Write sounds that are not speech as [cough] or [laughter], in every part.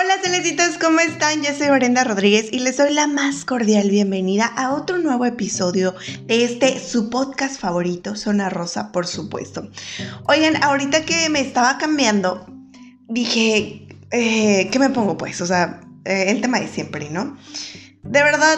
Hola celecitos, ¿cómo están? Yo soy Brenda Rodríguez y les doy la más cordial bienvenida a otro nuevo episodio de este su podcast favorito, Zona Rosa, por supuesto. Oigan, ahorita que me estaba cambiando, dije, eh, ¿qué me pongo pues? O sea, eh, el tema de siempre, ¿no? De verdad,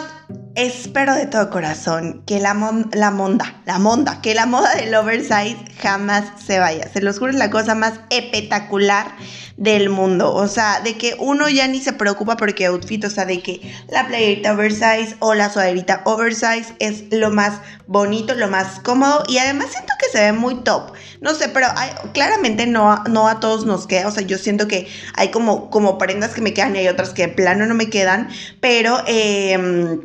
espero de todo corazón que la, la monda, la monda, que la moda del oversize jamás se vaya. Se los juro, es la cosa más espectacular del mundo. O sea, de que uno ya ni se preocupa porque outfit, o sea, de que la playerita oversize o la sudaderita oversize es lo más bonito, lo más cómodo y además siento que se ve muy top. No sé, pero claramente no, no a todos nos queda. O sea, yo siento que hay como, como prendas que me quedan y hay otras que de plano no me quedan, pero... Eh,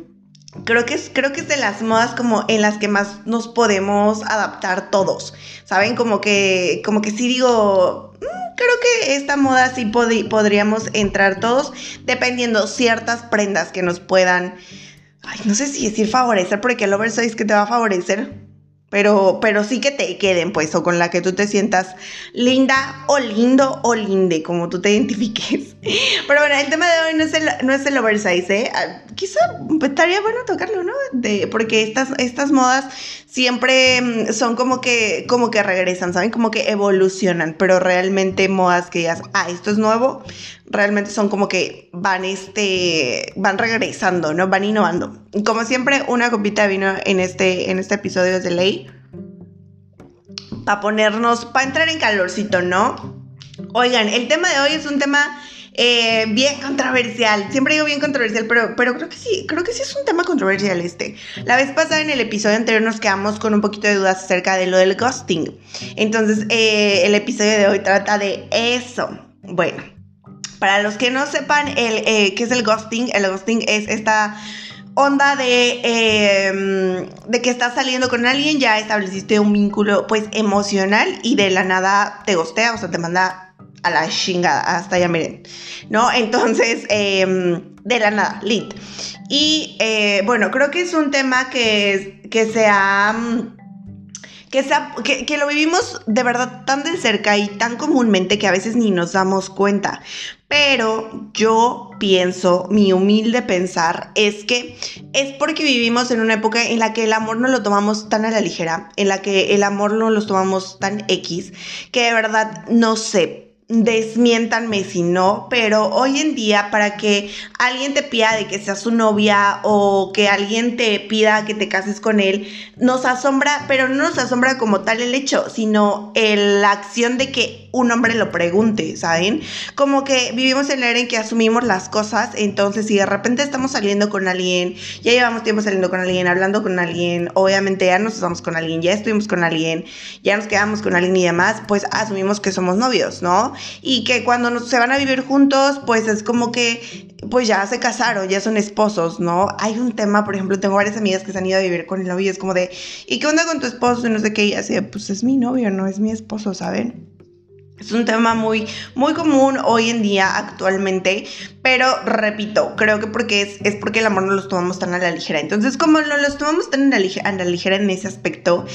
creo que es, creo que es de las modas como en las que más nos podemos adaptar todos. ¿Saben? Como que, como que sí digo, mm, creo que esta moda sí podríamos entrar todos, dependiendo ciertas prendas que nos puedan, ay, no sé si decir favorecer, porque el oversize que te va a favorecer pero, pero sí que te queden, pues, o con la que tú te sientas linda o lindo o linde, como tú te identifiques. [laughs] Pero bueno, el tema de hoy no es el, no es el oversize, ¿eh? Ah, quizá estaría bueno tocarlo, ¿no? De, porque estas, estas modas siempre mm, son como que, como que regresan, ¿saben? Como que evolucionan, pero realmente modas que digas, ah, esto es nuevo, realmente son como que van, este, van regresando, ¿no? Van innovando. Como siempre, una copita de vino en este, en este episodio es de ley. Para ponernos, para entrar en calorcito, ¿no? Oigan, el tema de hoy es un tema eh, bien controversial. Siempre digo bien controversial, pero, pero creo que sí, creo que sí es un tema controversial este. La vez pasada en el episodio anterior nos quedamos con un poquito de dudas acerca de lo del ghosting. Entonces, eh, el episodio de hoy trata de eso. Bueno, para los que no sepan eh, qué es el ghosting, el ghosting es esta onda de, em, de que estás saliendo con alguien, ya estableciste un vínculo pues emocional y de la nada te gostea, o sea, te manda a la chingada, hasta ya miren, ¿no? Entonces, em, de la nada, lit. Y eh, bueno, creo que es un tema que, que se ha que, que, lo vivimos de verdad tan de cerca y tan comúnmente que a veces ni nos damos cuenta. Pero yo pienso, mi humilde pensar es que es porque vivimos en una época en la que el amor no lo tomamos tan a la ligera, en la que el amor no lo tomamos tan X, que de verdad no sé, desmiéntanme si no, pero hoy en día para que alguien te pida de que seas su novia o que alguien te pida que te cases con él, nos asombra, pero no nos asombra como tal el hecho, sino la acción de que un hombre lo pregunte, ¿saben? Como que vivimos en la era en que asumimos las cosas, entonces si de repente estamos saliendo con alguien, ya llevamos tiempo saliendo con alguien, hablando con alguien, obviamente ya nos estamos con alguien, ya estuvimos con alguien, ya nos quedamos con alguien y demás, pues asumimos que somos novios, ¿no? y que cuando se van a vivir juntos, pues es como que, pues ya se casaron, ya son esposos, ¿no? Hay un tema, por ejemplo, tengo varias amigas que se han ido a vivir con el novio es como de, ¿y qué onda con tu esposo? Y no sé qué, y así, pues es mi novio, no es mi esposo, ¿saben? Es un tema muy, muy común hoy en día actualmente, pero repito, creo que porque es, es porque el amor no los tomamos tan a la ligera. Entonces, como no los tomamos tan a la, ligera, en ese aspecto,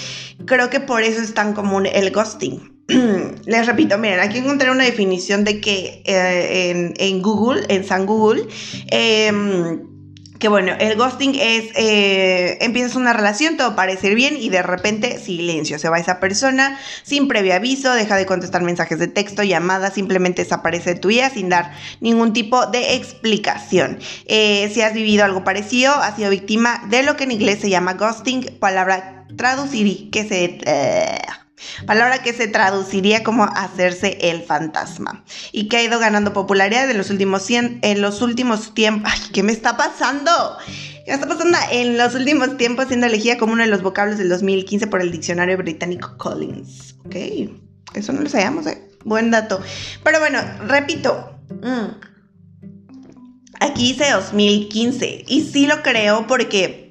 creo que por eso es tan común el ghosting. [clears throat] les repito, miren, aquí encontré una definición de que eh, en, Google, en San Google, em, que bueno, el ghosting es, eh, empiezas una relación, todo parece bien y de repente silencio, se va esa persona sin previo aviso, deja de contestar mensajes de texto, llamadas, simplemente desaparece de tu vida sin dar ningún tipo de explicación. Eh, si has vivido algo parecido, has sido víctima de lo que en inglés se llama ghosting, palabra traducir que se... Palabra que se traduciría como hacerse el fantasma y que ha ido ganando popularidad en los últimos, tiempos. ¡Ay, qué me está pasando! ¿Qué está pasando? En los últimos tiempos siendo elegida como uno de los vocablos del 2015 por el diccionario británico Collins. Ok, eso no lo sabíamos, ¿eh? Buen dato. Pero bueno, repito. Mm, aquí dice 2015 y sí lo creo porque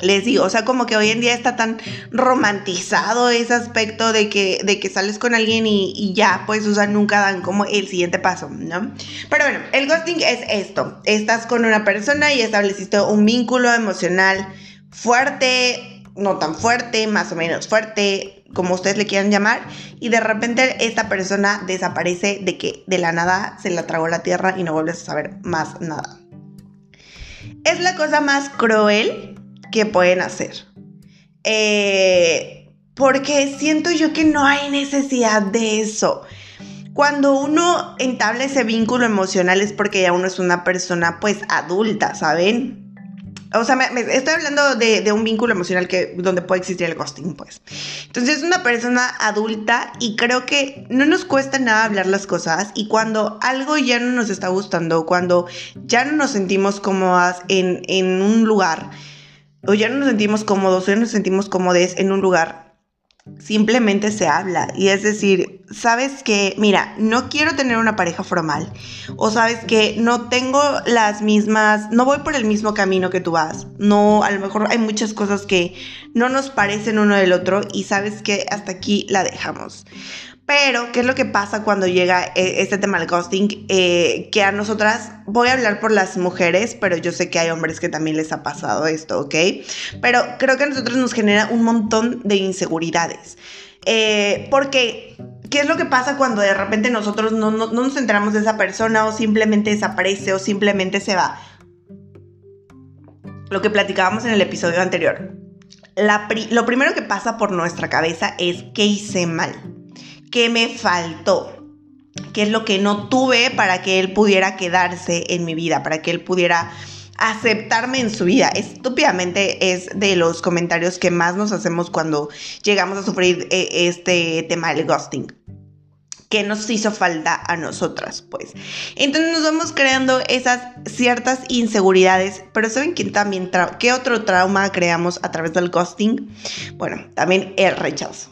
les digo, o sea, como que hoy en día está tan romantizado ese aspecto de que, de que sales con alguien y, ya, pues, o sea, nunca dan como el siguiente paso, ¿no? Pero bueno, el ghosting es esto. Estás con una persona y estableciste un vínculo emocional fuerte, no tan fuerte, más o menos fuerte, como ustedes le quieran llamar, y de repente esta persona desaparece de que de la nada se la tragó la tierra y no vuelves a saber más nada. Es la cosa más cruel que pueden hacer. Eh, porque siento yo que no hay necesidad de eso. Cuando uno entabla ese vínculo emocional es porque ya uno es una persona pues adulta, ¿saben? O sea, me, estoy hablando de, un vínculo emocional que, donde puede existir el ghosting, pues. Entonces es una persona adulta y creo que no nos cuesta nada hablar las cosas y cuando algo ya no nos está gustando, cuando ya no nos sentimos cómodas en, en un lugar, o ya no nos sentimos cómodos, o ya no nos sentimos cómodes en un lugar, simplemente se habla. Y es decir, sabes que, mira, no quiero tener una pareja formal. O sabes que no tengo las mismas, no voy por el mismo camino que tú vas. No, a lo mejor hay muchas cosas que no nos parecen uno del otro y sabes que hasta aquí la dejamos. Pero, ¿qué es lo que pasa cuando llega eh, este tema del ghosting? Eh, que a nosotras, voy a hablar por las mujeres, pero yo sé que hay hombres que también les ha pasado esto, ¿ok? Pero creo que a nosotros nos genera un montón de inseguridades. Eh, porque, ¿qué es lo que pasa cuando de repente nosotros no, nos enteramos de esa persona o simplemente desaparece o simplemente se va? Lo que platicábamos en el episodio anterior. lo primero que pasa por nuestra cabeza es ¿qué hice mal? Qué me faltó, qué es lo que no tuve para que él pudiera quedarse en mi vida, para que él pudiera aceptarme en su vida. Estúpidamente es de los comentarios que más nos hacemos cuando llegamos a sufrir eh, este tema del ghosting que nos hizo falta a nosotras, pues. Entonces nos vamos creando esas ciertas inseguridades, pero ¿saben qué también qué otro trauma creamos a través del ghosting? Bueno, también el rechazo.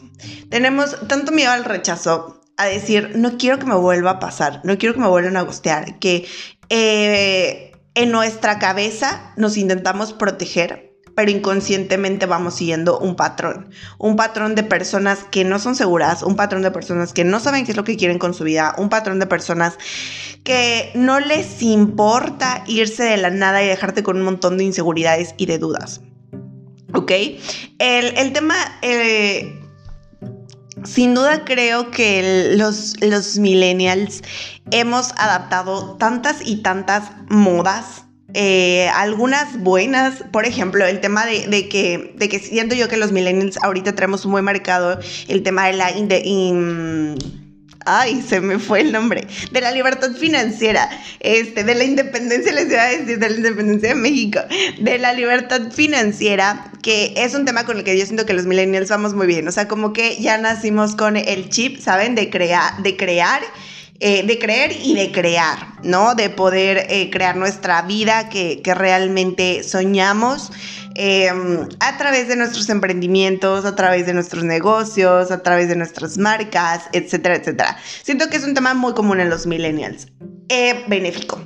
Tenemos tanto miedo al rechazo, a decir, no quiero que me vuelva a pasar, no quiero que me vuelvan a gustear, que eh, en nuestra cabeza nos intentamos proteger pero inconscientemente vamos siguiendo un patrón. Un patrón de personas que no son seguras, un patrón de personas que no saben qué es lo que quieren con su vida, un patrón de personas que no les importa irse de la nada y dejarte con un montón de inseguridades y de dudas. ¿Ok? El, tema... Eh, sin duda creo que los, los millennials hemos adaptado tantas y tantas modas eh, algunas buenas, por ejemplo, el tema de, que, de que siento yo que los millennials ahorita tenemos muy marcado el tema de la... ay, se me fue el nombre, de la libertad financiera, este, de la independencia, les iba a decir, de la independencia de México, de la libertad financiera, que es un tema con el que yo siento que los millennials vamos muy bien, o sea, como que ya nacimos con el chip, ¿saben? De, crear de crear eh, de creer y de crear, ¿no? De poder eh, crear nuestra vida que, realmente soñamos. Em, a través de nuestros emprendimientos, a través de nuestros negocios, a través de nuestras marcas, etcétera, etcétera. Siento que es un tema muy común en los millennials. Eh, benéfico.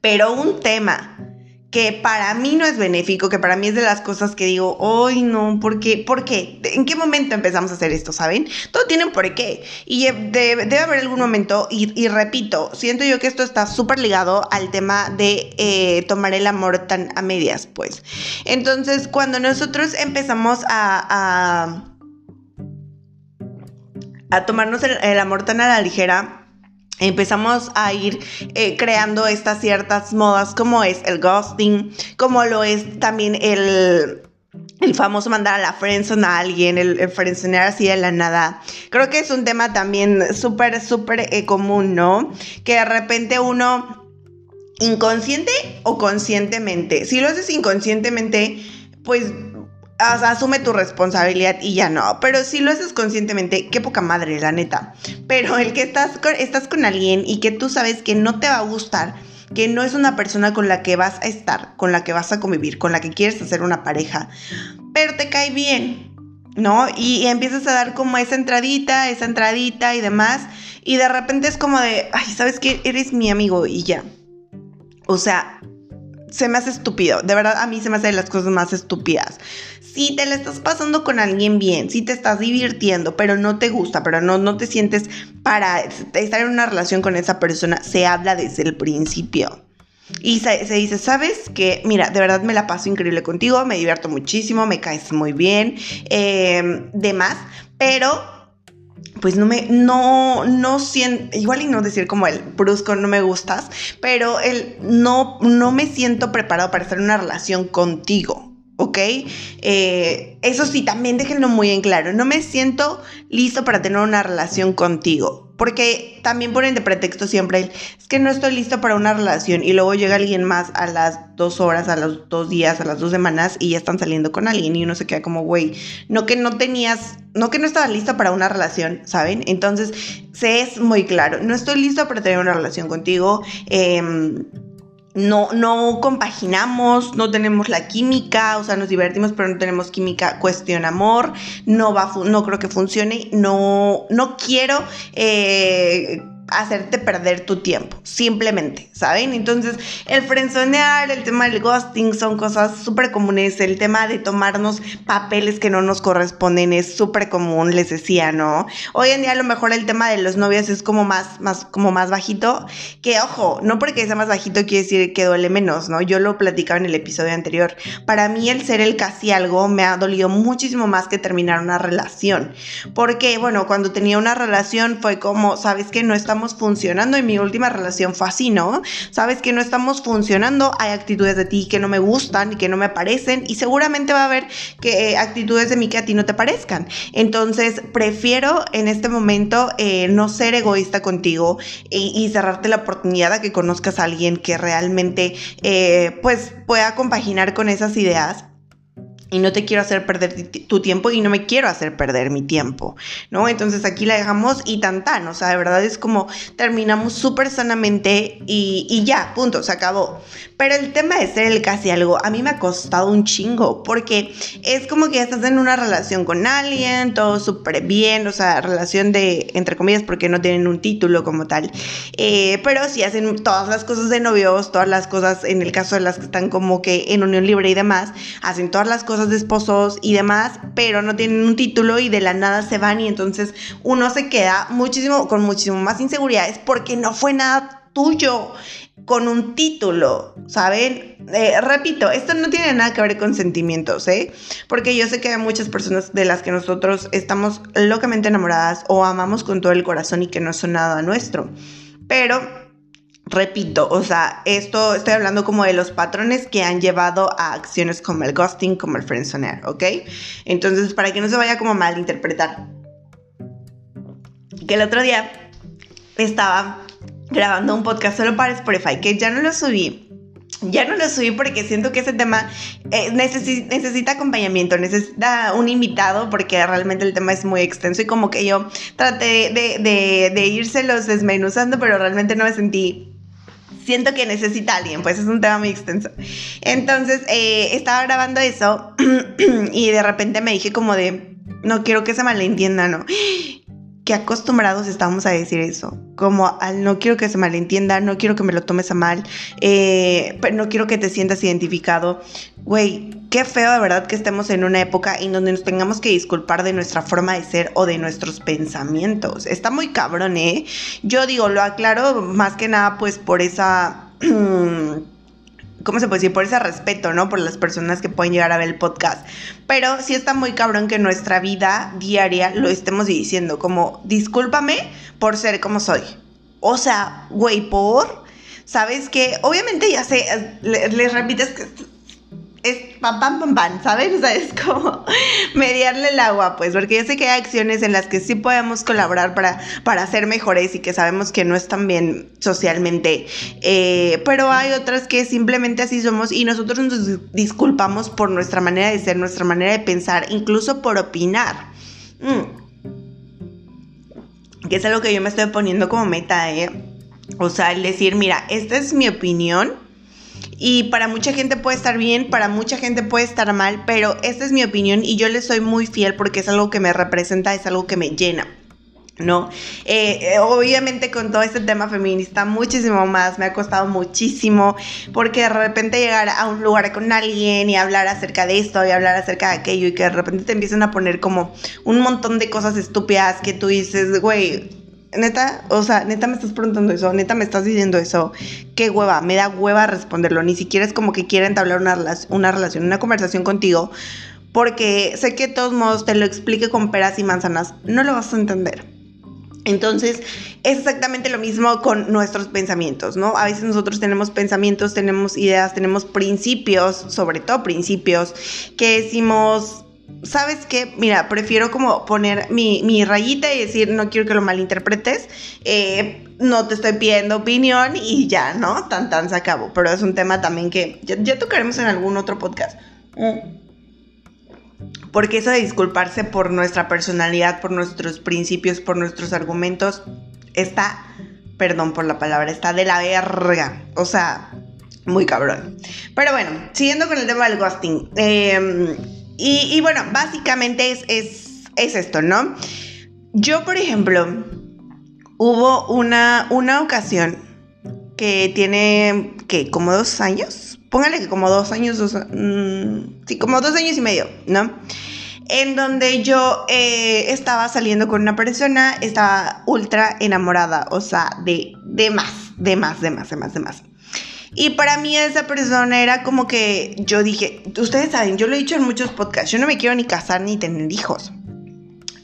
Pero un tema que para mí no es benéfico, que para mí es de las cosas que digo, hoy no, ¿por qué? ¿Por qué? ¿En qué momento empezamos a hacer esto, saben? Todo tiene un porqué. Y debe, haber algún momento, y, repito, siento yo que esto está súper ligado al tema de eh, tomar el amor tan a medias, pues. Entonces, cuando nosotros empezamos a, a, tomarnos el amor tan a la ligera, empezamos a ir eh, creando estas ciertas modas como es el ghosting, como lo es también el, el famoso mandar a la friendzone a alguien, el, el así de la nada. Creo que es un tema también súper, súper eh, común, ¿no? Que de repente uno, inconsciente o conscientemente, si lo haces inconscientemente, pues asume tu responsabilidad y ya no. Pero si lo haces conscientemente, qué poca madre, la neta. Pero el que estás con, estás con alguien y que tú sabes que no te va a gustar, que no es una persona con la que vas a estar, con la que vas a convivir, con la que quieres hacer una pareja, pero te cae bien, ¿no? Y, y empiezas a dar como esa entradita, esa entradita y demás. Y de repente es como de, ay, ¿sabes qué? Eres mi amigo y ya. O sea, se me hace estúpido. De verdad, a mí se me hace de las cosas más estúpidas si te la estás pasando con alguien bien, si te estás divirtiendo, pero no te gusta, pero no, no te sientes para estar en una relación con esa persona, se habla desde el principio. Y se, dice, ¿sabes qué? Mira, de verdad me la paso increíble contigo, me divierto muchísimo, me caes muy bien, eh, demás, pero pues no me, no, no siento, igual y no decir como el brusco, no me gustas, pero el no, no me siento preparado para estar en una relación contigo. ¿Ok? Eh, eso sí, también déjenlo muy en claro, no me siento listo para tener una relación contigo. Porque también ponen de pretexto siempre es que no estoy listo para una relación y luego llega alguien más a las dos horas, a los dos días, a las dos semanas y ya están saliendo con alguien y uno se queda como, güey, no que no tenías, no que no estaba listo para una relación, ¿saben? Entonces, se es muy claro, no estoy listo para tener una relación contigo. Eh, no, no compaginamos, no tenemos la química, o sea, nos divertimos, pero no tenemos química, cuestión amor, no va, no creo que funcione, no, no quiero eh, hacerte perder tu tiempo, simplemente, ¿saben? Entonces, el frenzonear, el tema del ghosting son cosas súper comunes, el tema de tomarnos papeles que no nos corresponden es súper común, les decía, ¿no? Hoy en día a lo mejor el tema de los novios es como más, más, como más bajito, que ojo, no porque sea más bajito quiere decir que duele menos, ¿no? Yo lo platicaba en el episodio anterior. Para mí el ser el casi algo me ha dolido muchísimo más que terminar una relación, porque, bueno, cuando tenía una relación fue como, ¿sabes que No estamos funcionando. En mi última relación fue así, ¿no? Sabes que no estamos funcionando, hay actitudes de ti que no me gustan y que no me parecen y seguramente va a haber que, eh, actitudes de mí que a ti no te parezcan. Entonces, prefiero en este momento eh, no ser egoísta contigo y, cerrarte la oportunidad a que conozcas a alguien que realmente eh, pues pueda compaginar con esas ideas y no te quiero hacer perder tu tiempo y no me quiero hacer perder mi tiempo, ¿no? Entonces aquí la dejamos y tan tan, o sea, de verdad es como terminamos súper sanamente y, y, ya, punto, se acabó. Pero el tema de ser el casi algo, a mí me ha costado un chingo, porque es como que estás en una relación con alguien, todo súper bien, o sea, relación de, entre comillas, porque no tienen un título como tal, eh, pero sí hacen todas las cosas de novios, todas las cosas, en el caso de las que están como que en unión libre y demás, hacen todas las cosas de esposos y demás, pero no tienen un título y de la nada se van y entonces uno se queda muchísimo, con muchísimo más inseguridades porque no fue nada tuyo con un título, ¿saben? Eh, repito, esto no tiene nada que ver con sentimientos, ¿eh? Porque yo sé que hay muchas personas de las que nosotros estamos locamente enamoradas o amamos con todo el corazón y que no son nada nuestro. Pero repito, o sea, esto estoy hablando como de los patrones que han llevado a acciones como el ghosting, como el friendzonear, ¿ok? Entonces, para que no se vaya como a malinterpretar. Que el otro día estaba grabando un podcast solo para Spotify, que ya no lo subí. Ya no lo subí porque siento que ese tema eh, necesita acompañamiento, necesita un invitado porque realmente el tema es muy extenso y como que yo traté de, de, de írselos desmenuzando, pero realmente no me sentí siento que necesita alguien, pues es un tema muy extenso. Entonces, eh, estaba grabando eso [clears throat] y de repente me dije como de, no quiero que se malentienda, ¿no? Qué acostumbrados estamos a decir eso, como al no quiero que se malentienda, no quiero que me lo tomes a mal, eh, pero no quiero que te sientas identificado. Güey, qué feo de verdad que estemos en una época en donde nos tengamos que disculpar de nuestra forma de ser o de nuestros pensamientos. Está muy cabrón, ¿eh? Yo digo, lo aclaro más que nada pues por esa... [clears throat] ¿cómo se puede decir? Por ese respeto, ¿no? Por las personas que pueden llegar a ver el podcast. Pero sí está muy cabrón que nuestra vida diaria lo estemos diciendo, como, discúlpame por ser como soy. O sea, güey, por... ¿Sabes qué? Obviamente ya sé, les repites que es pam, pam, pam, pam, ¿sabes? O sea, es como [laughs] mediarle el agua, pues, porque yo sé que hay acciones en las que sí podemos colaborar para, para ser mejores y que sabemos que no están bien socialmente, eh, pero hay otras que simplemente así somos y nosotros nos disculpamos por nuestra manera de ser, nuestra manera de pensar, incluso por opinar. Mm. Que es algo que yo me estoy poniendo como meta, ¿eh? O sea, el decir, mira, esta es mi opinión y para mucha gente puede estar bien, para mucha gente puede estar mal, pero esta es mi opinión y yo le soy muy fiel porque es algo que me representa, es algo que me llena. ¿no? Eh, eh, obviamente con todo este tema feminista muchísimo más, me ha costado muchísimo, porque de repente llegar a un lugar con alguien y hablar acerca de esto y hablar acerca de aquello y que de repente te empiezan a poner como un montón de cosas estúpidas que tú dices, güey, neta, o sea, neta me estás preguntando eso, neta me estás diciendo eso. Qué hueva, me da hueva responderlo. Ni siquiera es como que quiera entablar una, una relación, una conversación contigo. Porque sé que de todos modos te lo explique con peras y manzanas, no lo vas a entender. Entonces, es exactamente lo mismo con nuestros pensamientos, ¿no? A veces nosotros tenemos pensamientos, tenemos ideas, tenemos principios, sobre todo principios, que decimos, ¿sabes qué? Mira, prefiero como poner mi, rayita y decir, no quiero que lo malinterpretes, eh, no te estoy pidiendo opinión y ya, ¿no? Tan tan se acabó. Pero es un tema también que ya, tocaremos en algún otro podcast. Mm. Porque eso de disculparse por nuestra personalidad, por nuestros principios, por nuestros argumentos, está, perdón por la palabra, está de la verga. O sea, muy cabrón. Pero bueno, siguiendo con el tema del ghosting. Eh, y, bueno, básicamente es, es, esto, ¿no? Yo, por ejemplo, hubo una, una ocasión que tiene, ¿qué? Como dos años. Póngale que como dos años, dos, mm, sí, como dos años y medio, ¿no? En donde yo eh, estaba saliendo con una persona, estaba ultra enamorada, o sea, de, de más, de más, de más, de más, de más. Y para mí esa persona era como que yo dije, ustedes saben, yo lo he dicho en muchos podcasts, yo no me quiero ni casar ni tener hijos.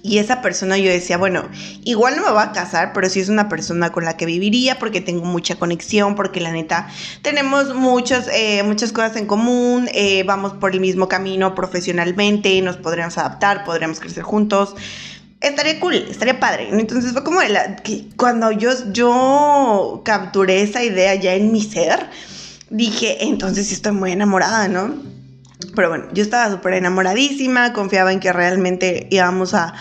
Y esa persona yo decía, bueno, igual no me va a casar, pero sí es una persona con la que viviría porque tengo mucha conexión, porque la neta tenemos muchas, eh, muchas cosas en común, eh, vamos por el mismo camino profesionalmente, nos podríamos adaptar, podríamos crecer juntos estaría cool, estaría padre. Entonces fue como la, que cuando yo, yo capturé esa idea ya en mi ser, dije, entonces sí estoy muy enamorada, ¿no? Pero bueno, yo estaba súper enamoradísima, confiaba en que realmente íbamos a,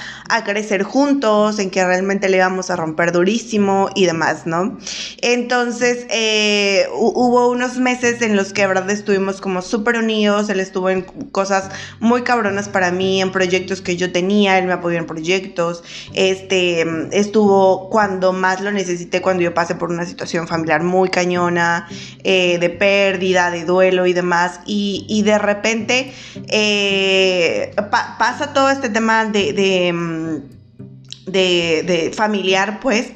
crecer juntos, en que realmente le íbamos a romper durísimo y demás, ¿no? Entonces, eh, hubo unos meses en los que, de verdad, estuvimos como súper unidos, él estuvo en cosas muy cabronas para mí, en proyectos que yo tenía, él me apoyó en proyectos, este, estuvo cuando más lo necesité, cuando yo pasé por una situación familiar muy cañona, eh, de pérdida, de duelo y demás, y, y de repente eh, pasa todo este tema de, mm, de, de, familiar, pues.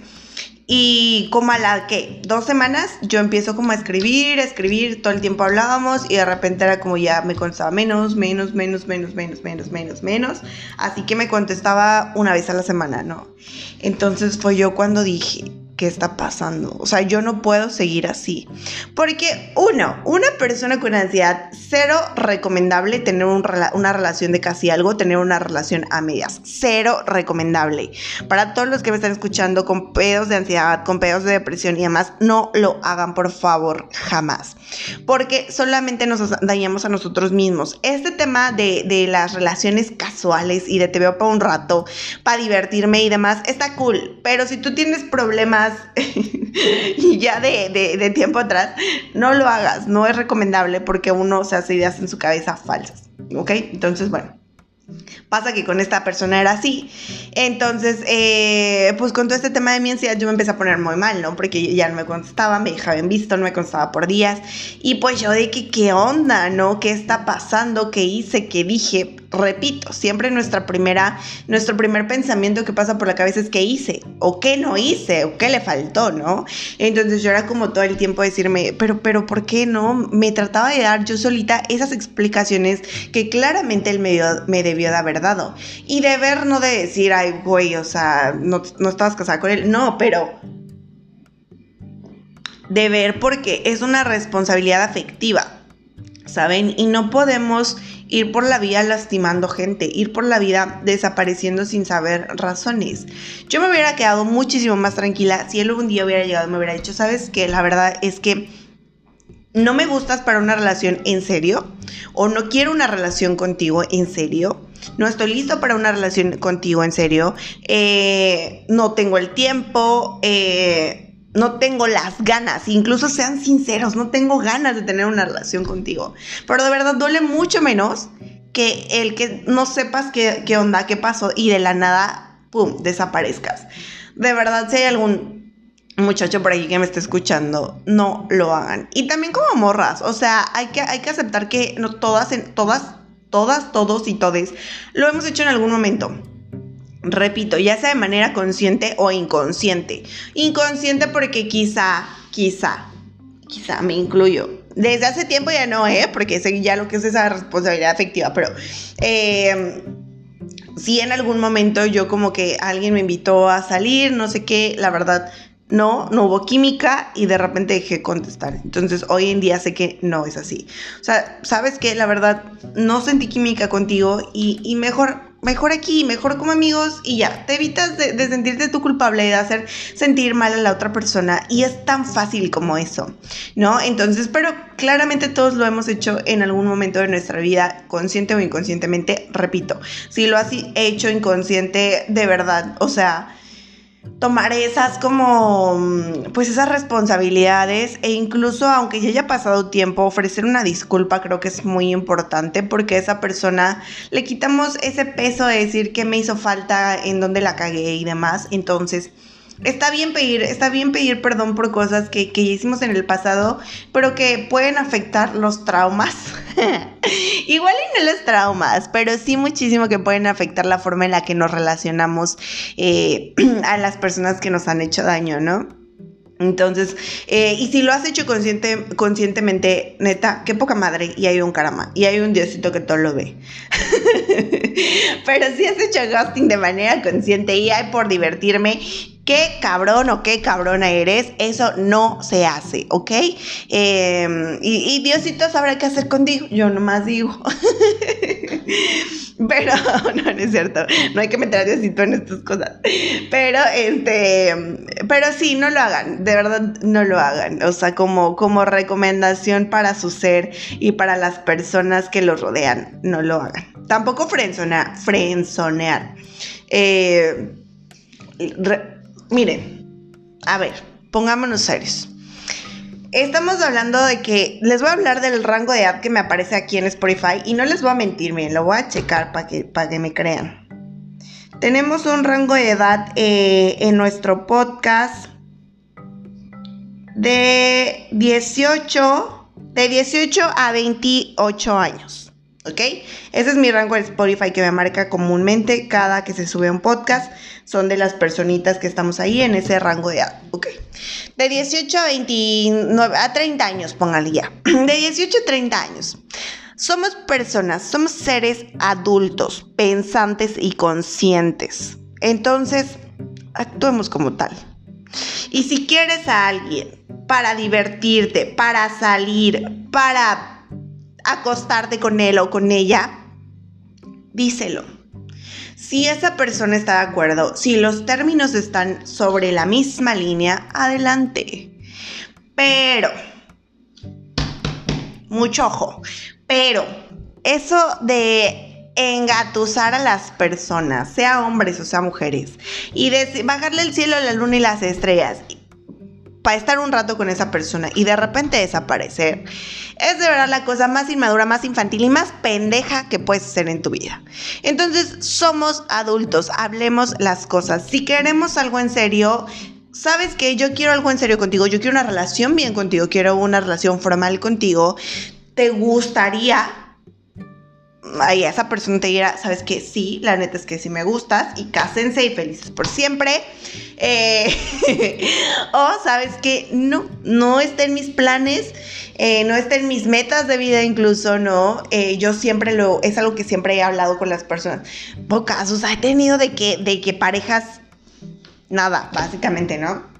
Y como a la que dos semanas yo empiezo como a escribir, a escribir, todo el tiempo hablábamos y de repente era como ya me contestaba menos, menos, menos, menos, menos, menos, menos, menos. Así que me contestaba una vez a la semana, ¿no? Entonces fue yo cuando dije, qué está pasando. O sea, yo no puedo seguir así. Porque, uno, una persona con ansiedad, cero recomendable tener una relación de casi algo, tener una relación a medias. Cero recomendable. Para todos los que me están escuchando con pedos de ansiedad, con pedos de depresión y demás, no lo hagan, por favor, jamás. Porque solamente nos dañamos a nosotros mismos. Este tema de, de las relaciones casuales y de te veo para un rato, para divertirme y demás, está cool. Pero si tú tienes problemas, [laughs] y ya de, tiempo atrás, no lo hagas, no es recomendable porque uno se hace ideas en su cabeza falsas, ¿ok? Entonces, bueno. Pasa que con esta persona era así. Entonces, eh, pues con todo este tema de mi ansiedad yo me empecé a poner muy mal, ¿no? Porque ya no me contestaba, me dejaba en visto, no me contestaba por días. Y pues yo de que, ¿qué onda, no? ¿Qué está pasando? ¿Qué hice? ¿Qué dije? Repito, siempre nuestra primera, nuestro primer pensamiento que pasa por la cabeza es qué hice, o qué no hice, o qué le faltó, ¿no? Entonces yo era como todo el tiempo decirme, pero, pero, ¿por qué no? Me trataba de dar yo solita esas explicaciones que claramente él me, me debió de haber dado. Y de ver, no de decir, ay, güey, o sea, no, no estabas casada con él, no, pero de ver porque es una responsabilidad afectiva, ¿saben? Y no podemos ir por la vida lastimando gente, ir por la vida desapareciendo sin saber razones. Yo me hubiera quedado muchísimo más tranquila si él un día hubiera llegado y me hubiera dicho, sabes que la verdad es que no me gustas para una relación en serio o no quiero una relación contigo en serio. No estoy listo para una relación contigo en serio. Eh, no tengo el tiempo. Eh, no tengo las ganas, incluso sean sinceros, no tengo ganas de tener una relación contigo. Pero de verdad duele mucho menos que el que no sepas qué, onda, qué pasó y de la nada, ¡pum!, desaparezcas. De verdad, si hay algún muchacho por aquí que me esté escuchando, no lo hagan. Y también como morras, o sea, hay que, hay que aceptar que no todas, todas, todas, todos y todes lo hemos hecho en algún momento. Repito, ya sea de manera consciente o inconsciente. Inconsciente porque quizá, quizá, quizá me incluyo. Desde hace tiempo ya no, ¿eh? Porque sé ya lo que es esa responsabilidad afectiva, pero eh, sí en algún momento yo como que alguien me invitó a salir, no sé qué, la verdad no, no hubo química y de repente dejé contestar. Entonces hoy en día sé que no es así. O sea, sabes que la verdad no sentí química contigo y, y mejor mejor aquí, mejor como amigos y ya, te evitas de, sentirte tu culpable, de hacer sentir mal a la otra persona y es tan fácil como eso, ¿no? Entonces, pero claramente todos lo hemos hecho en algún momento de nuestra vida, consciente o inconscientemente, repito, si lo has hecho inconsciente de verdad, o sea tomar esas como, mm, pues esas responsabilidades e incluso aunque ya haya pasado tiempo, ofrecer una disculpa creo que es muy importante porque a esa persona le quitamos ese peso de decir que me hizo falta, en dónde la cagué y demás. Entonces, está bien pedir, está bien pedir perdón por cosas que, que hicimos en el pasado, pero que pueden afectar los traumas. [laughs] Igual y no los traumas, pero sí muchísimo que pueden afectar la forma en la que nos relacionamos eh, [clears throat] a las personas que nos han hecho daño, ¿no? Entonces, eh, y si lo has hecho consciente, conscientemente, neta, qué poca madre, y hay un karma, y hay un diosito que todo lo ve. [laughs] Pero si has hecho ghosting de manera consciente y hay por divertirme, qué cabrón o qué cabrona eres, eso no se hace, ¿ok? Em, y, Diosito sabrá qué hacer contigo, yo nomás digo. [laughs] Pero, [laughs] no, no es cierto, no hay que meter a Diosito en estas cosas. Pero, este, pero sí, no lo hagan, de verdad no lo hagan. O sea, como, como recomendación para su ser y para las personas que los rodean, no lo hagan. Tampoco frenzonear, frenzonear. Eh, Miren, a ver, pongámonos serios. Estamos hablando de que les voy a hablar del rango de edad que me aparece aquí en Spotify y no les voy a mentir, miren, lo voy a checar para que, que me crean. Tenemos un rango de edad eh, en nuestro podcast de 18, de 18 a 28 años. ¿Ok? Ese es mi rango de Spotify que me marca comúnmente cada que se sube un podcast. Son de las personitas que estamos ahí en ese rango de edad. ¿Ok? De 18 a 29, a 30 años, póngale ya. [clears throat] De 18 a 30 años. Somos personas, somos seres adultos, pensantes y conscientes. Entonces, actuemos como tal. Y si quieres a alguien para divertirte, para salir, para acostarte con él o con ella, díselo. Si esa persona está de acuerdo, si los términos están sobre la misma línea, adelante. Pero, mucho ojo, pero eso de engatusar a las personas, sea hombres o sea mujeres, y bajarle el cielo, la luna y las estrellas, para estar un rato con esa persona y de repente desaparecer, es de verdad la cosa más inmadura, más infantil y más pendeja que puedes hacer en tu vida. Entonces, somos adultos, hablemos las cosas. Si queremos algo en serio, sabes que yo quiero algo en serio contigo, yo quiero una relación bien contigo, quiero una relación formal contigo, te gustaría ahí esa persona te dirá, sabes que sí, la neta es que sí me gustas y cásense y felices por siempre. Eh, [laughs] o sabes que no, no está en mis planes, eh, no está en mis metas de vida incluso, ¿no? Eh, yo siempre lo, es algo que siempre he hablado con las personas. Pocas, o sea, he tenido de que, de que parejas, nada, básicamente, ¿no?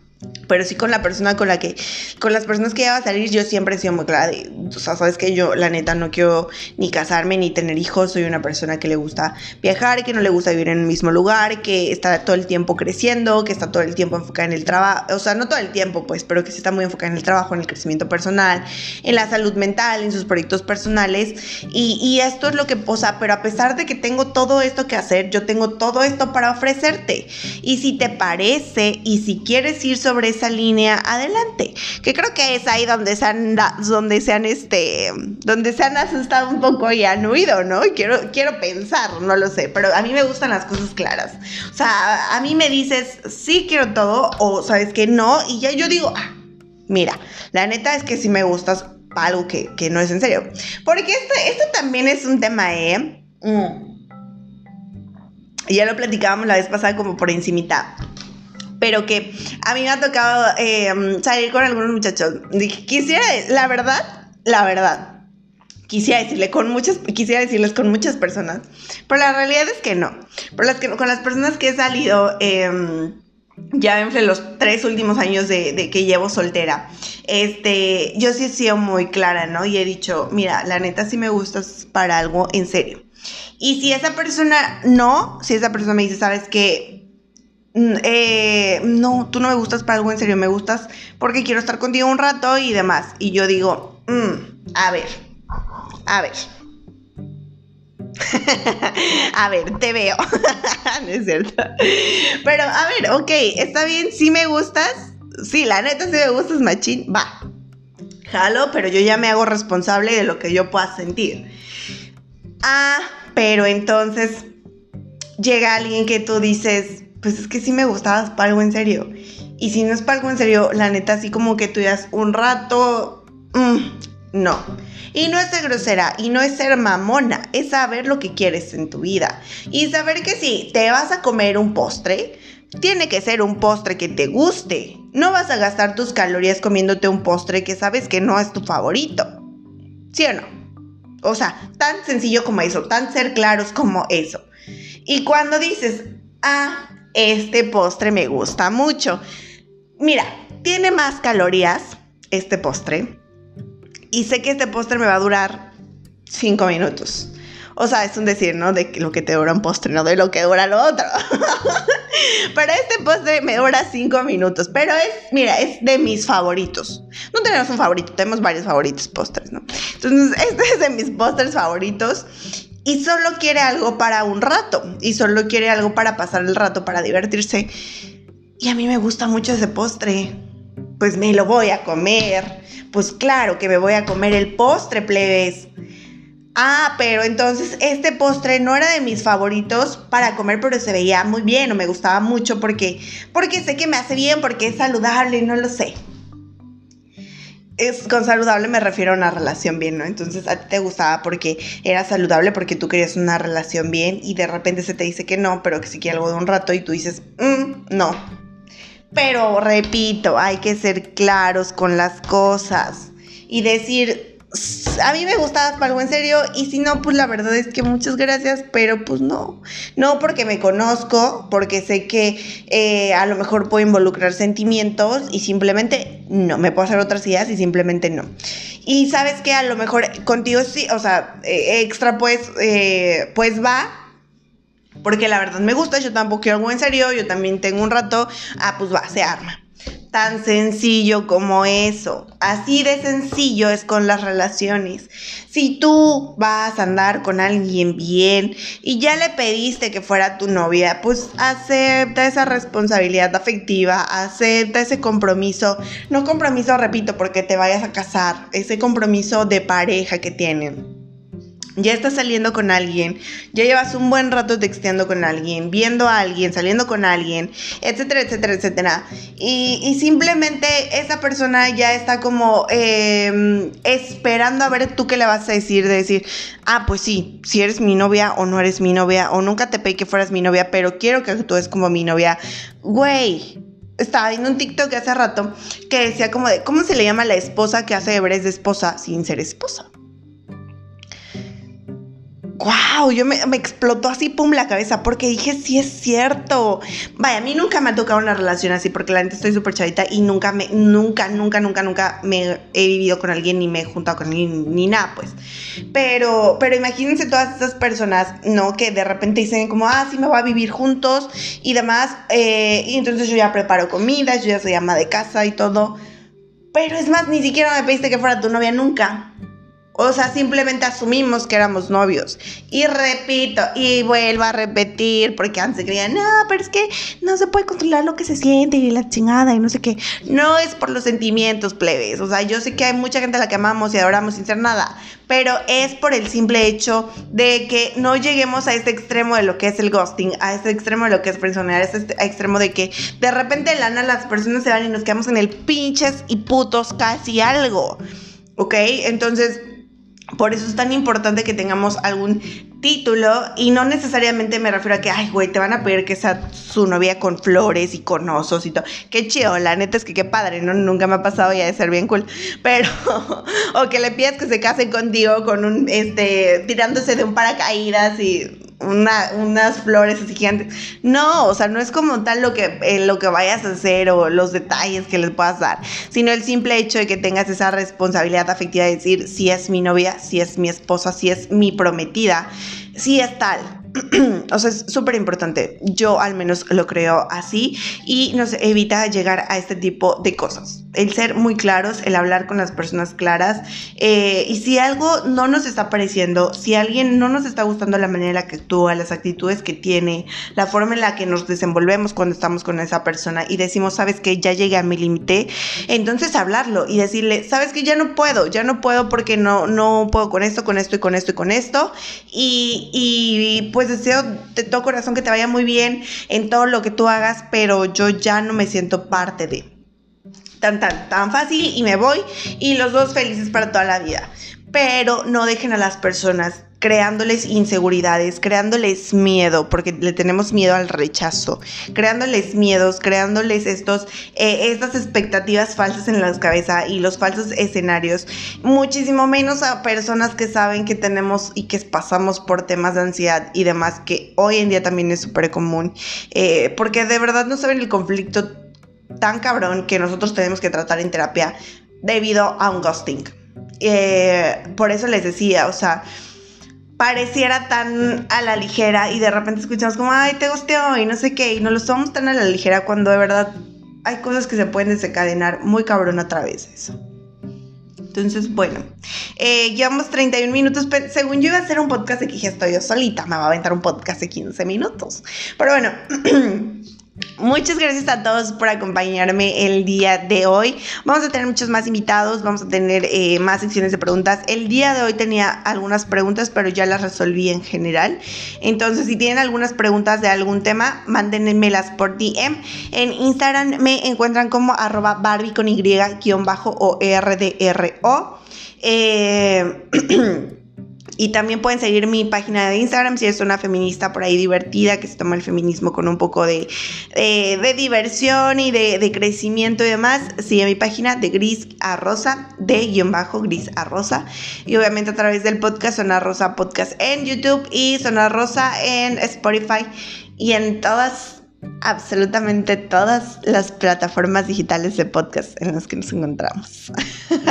Pero sí con la persona con la que, con las personas que ya va a salir, yo siempre he sido muy clara de, o sea, sabes que yo la neta no quiero ni casarme ni tener hijos, soy una persona que le gusta viajar, que no le gusta vivir en el mismo lugar, que está todo el tiempo creciendo, que está todo el tiempo enfocada en el trabajo, o sea, no todo el tiempo pues, pero que sí está muy enfocada en el trabajo, en el crecimiento personal, en la salud mental, en sus proyectos personales, y, y esto es lo que, o sea, pero a pesar de que tengo todo esto que hacer, yo tengo todo esto para ofrecerte, y si te parece, y si quieres ir sobre esa línea adelante. Que creo que es ahí donde se han, donde se han, este, donde se han asustado un poco y han huido, ¿no? Quiero, quiero pensar, no lo sé, pero a mí me gustan las cosas claras. O sea, a mí me dices, sí quiero todo, o sabes que no, y ya yo digo, ah, mira, la neta es que si me gustas algo que, no es en serio. Porque esto, esto también es un tema, ¿eh? Mm. y ya lo platicábamos la vez pasada como por encimita, pero que a mí me ha tocado em, salir con algunos muchachos. Quisiera, la verdad, la verdad, quisiera decirle con muchas, quisiera decirles con muchas personas, pero la realidad es que no. Por las que, con las personas que he salido, eh, ya entre los tres últimos años de, que llevo soltera, este, yo sí he sido muy clara, ¿no? Y he dicho, mira, la neta sí me gustas para algo en serio. Y si esa persona no, si esa persona me dice, sabes que eh, no, tú no me gustas para algo en serio, me gustas porque quiero estar contigo un rato y demás. Y yo digo, mm, a ver, a ver [laughs] a ver, te veo. [laughs] no es cierto. Pero, a ver, ok, está bien, si me gustas. Sí, la neta, si me gustas, machín, va. Jalo, pero yo ya me hago responsable de lo que yo pueda sentir. Ah, pero entonces llega alguien que tú dices, pues es que sí me gustabas para algo en serio. Y si no es para en serio, la neta, así como que tú un rato, mm, no. Y no es ser grosera y no es ser mamona, es saber lo que quieres en tu vida. Y saber que si te vas a comer un postre, tiene que ser un postre que te guste. No vas a gastar tus calorías comiéndote un postre que sabes que no es tu favorito. ¿Sí o no? O sea, tan sencillo como eso, tan ser claros como eso. Y cuando dices, ah, este postre me gusta mucho. Mira, tiene más calorías este postre y sé que este postre me va a durar cinco minutos. O sea, es un decir, ¿no? De lo que te dura un postre, no de lo que dura lo otro. [laughs] pero este postre me dura cinco minutos. Pero es, mira, es de mis favoritos. No tenemos un favorito, tenemos varios favoritos postres, ¿no? Entonces, [laughs] este es de mis postres favoritos. Y solo quiere algo para un rato. Y solo quiere algo para pasar el rato, para divertirse. Y a mí me gusta mucho ese postre. Pues me lo voy a comer pues claro que me voy a comer el postre, plebes. Ah, pero entonces este postre no era de mis favoritos para comer, pero se veía muy bien o me gustaba mucho porque, porque sé que me hace bien, porque es saludable, no lo sé. Es, con saludable me refiero a una relación bien, ¿no? Entonces a ti te gustaba porque era saludable, porque tú querías una relación bien y de repente se te dice que no, pero que si quiere algo de un rato y tú dices, mm, no, pero repito, hay que ser claros con las cosas y decir, a mí me gustaba algo en serio y si no, pues la verdad es que muchas gracias, pero pues no. No porque me conozco, porque sé que eh, a lo mejor puedo involucrar sentimientos y simplemente no, me puedo hacer otras ideas y simplemente no. Y sabes que a lo mejor contigo sí, o sea, eh, extra pues, eh, pues va, porque la verdad me gusta, yo tampoco quiero algo en serio, yo también tengo un rato, ah, pues va, se arma. Tan sencillo como eso. Así de sencillo es con las relaciones. Si tú vas a andar con alguien bien y ya le pediste que fuera tu novia, pues acepta esa responsabilidad afectiva, acepta ese compromiso. No compromiso, repito, porque te vayas a casar, ese compromiso de pareja que tienen ya estás saliendo con alguien, ya llevas un buen rato texteando con alguien, viendo a alguien, saliendo con alguien, etcétera, etcétera, etcétera. Y, simplemente esa persona ya está como em, esperando a ver tú qué le vas a decir, de decir, ah, pues sí, si eres mi novia o no eres mi novia, o nunca te pedí que fueras mi novia, pero quiero que tú eres como mi novia. Güey, estaba viendo un TikTok hace rato que decía como de, ¿cómo se le llama la esposa que hace deberes de esposa sin ser esposa? Wow, yo me, explotó así, pum, la cabeza, porque dije, sí es cierto. Vaya, a mí nunca me ha tocado una relación así, porque la gente estoy súper chavita y nunca, me, nunca, nunca, nunca, nunca me he vivido con alguien, ni me he juntado con alguien, ni nada, pues. Pero, pero imagínense todas esas personas, ¿no? Que de repente dicen como, ah, sí, me voy a vivir juntos y demás. Eh, y entonces yo ya preparo comida, yo ya soy ama de casa y todo. Pero es más, ni siquiera me pediste que fuera tu novia nunca. O sea, simplemente asumimos que éramos novios. Y repito, y vuelvo a repetir, porque antes creían, no, pero es que no se puede controlar lo que se siente y la chingada y no sé qué. No es por los sentimientos, plebes. O sea, yo sé que hay mucha gente a la que amamos y adoramos sin ser nada, pero es por el simple hecho de que no lleguemos a este extremo de lo que es el ghosting, a este extremo de lo que es personal, a este extremo de que de repente lana las personas se van y nos quedamos en el pinches y putos casi algo. ¿Ok? Entonces por eso es tan importante que tengamos algún título y no necesariamente me refiero a que, ay, güey, te van a pedir que sea su novia con flores y con osos y todo. Qué chido, la neta es que qué padre, ¿no? Nunca me ha pasado ya de ser bien cool. [laughs] Pero, o que le pidas que se case contigo con un, este, tirándose de un paracaídas y unas flores así gigantes. No, o sea, no es como tal lo que, eh, lo que vayas a hacer o los detalles que les puedas dar, sino el simple hecho de que tengas esa responsabilidad afectiva de decir si es mi novia, si es mi esposa, si es mi prometida, si es tal. [clears throat] o sea, es súper importante. Yo al menos lo creo así y nos evita llegar a este tipo de cosas. El ser muy claros, el hablar con las personas claras. Eh, y si algo no nos está pareciendo, si alguien no nos está gustando la manera en la que actúa, las actitudes que tiene, la forma en la que nos desenvolvemos cuando estamos con esa persona y decimos, sabes que ya llegué a mi límite, entonces hablarlo y decirle, sabes que ya no puedo, ya no puedo porque no, no puedo con esto, con esto y con esto y con esto. Y, y pues pues deseo de todo corazón que te vaya muy bien en todo lo que tú hagas, pero yo ya no me siento parte de. Tan, tan, tan fácil y me voy y los dos felices para toda la vida. Pero no dejen a las personas creándoles inseguridades, creándoles miedo, porque le tenemos miedo al rechazo, creándoles miedos, creándoles estos, eh, estas expectativas falsas en la cabeza y los falsos escenarios, muchísimo menos a personas que saben que tenemos y que pasamos por temas de ansiedad y demás, que hoy en día también es súper común, eh, porque de verdad no saben el conflicto tan cabrón que nosotros tenemos que tratar en terapia debido a un ghosting. Eh, por eso les decía, o sea, pareciera tan a la ligera y de repente escuchamos como, ay, te gusteó y no sé qué, y no lo somos tan a la ligera cuando de verdad hay cosas que se pueden desencadenar muy cabrón otra vez eso. Entonces, bueno, eh, llevamos 31 minutos. Según yo iba a hacer un podcast de que estoy yo solita, me va a aventar un podcast de 15 minutos. Pero bueno, [clears throat] Muchas gracias a todos por acompañarme el día de hoy. Vamos a tener muchos más invitados, vamos a tener eh, más secciones de preguntas. El día de hoy tenía algunas preguntas, pero ya las resolví en general. Entonces, si tienen algunas preguntas de algún tema, mándenmelas por DM. En Instagram me encuentran como arroba Barbie con Y-o R-D-R-O. Eh, [clears throat] Y también pueden seguir mi página de Instagram si es una feminista por ahí divertida que se toma el feminismo con un poco de, de diversión y de, crecimiento y demás. Sigue mi página de gris a rosa, de guion bajo gris a rosa. Y obviamente a través del podcast Sonar Rosa Podcast en YouTube y Sonar Rosa en Spotify y en todas absolutamente todas las plataformas digitales de podcast en las que nos encontramos.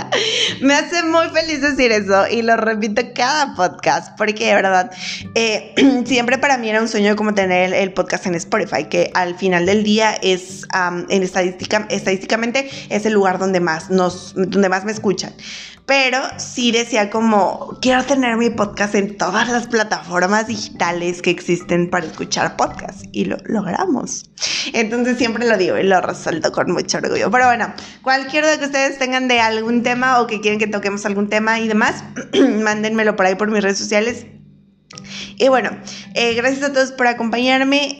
[laughs] Me hace muy feliz decir eso y lo repito cada podcast porque de verdad eh, [clears throat] siempre para mí era un sueño como tener el, podcast en Spotify que al final del día es en estadística estadísticamente es el lugar donde más nos donde más me escuchan pero sí decía como, quiero tener mi podcast en todas las plataformas digitales que existen para escuchar podcasts. Y lo logramos. Entonces siempre lo digo y lo resuelto con mucho orgullo. Pero bueno, cualquier duda que ustedes tengan de algún tema o que quieren que toquemos algún tema y demás, [clears throat] mándenmelo por ahí por mis redes sociales. Y bueno, eh, gracias a todos por acompañarme.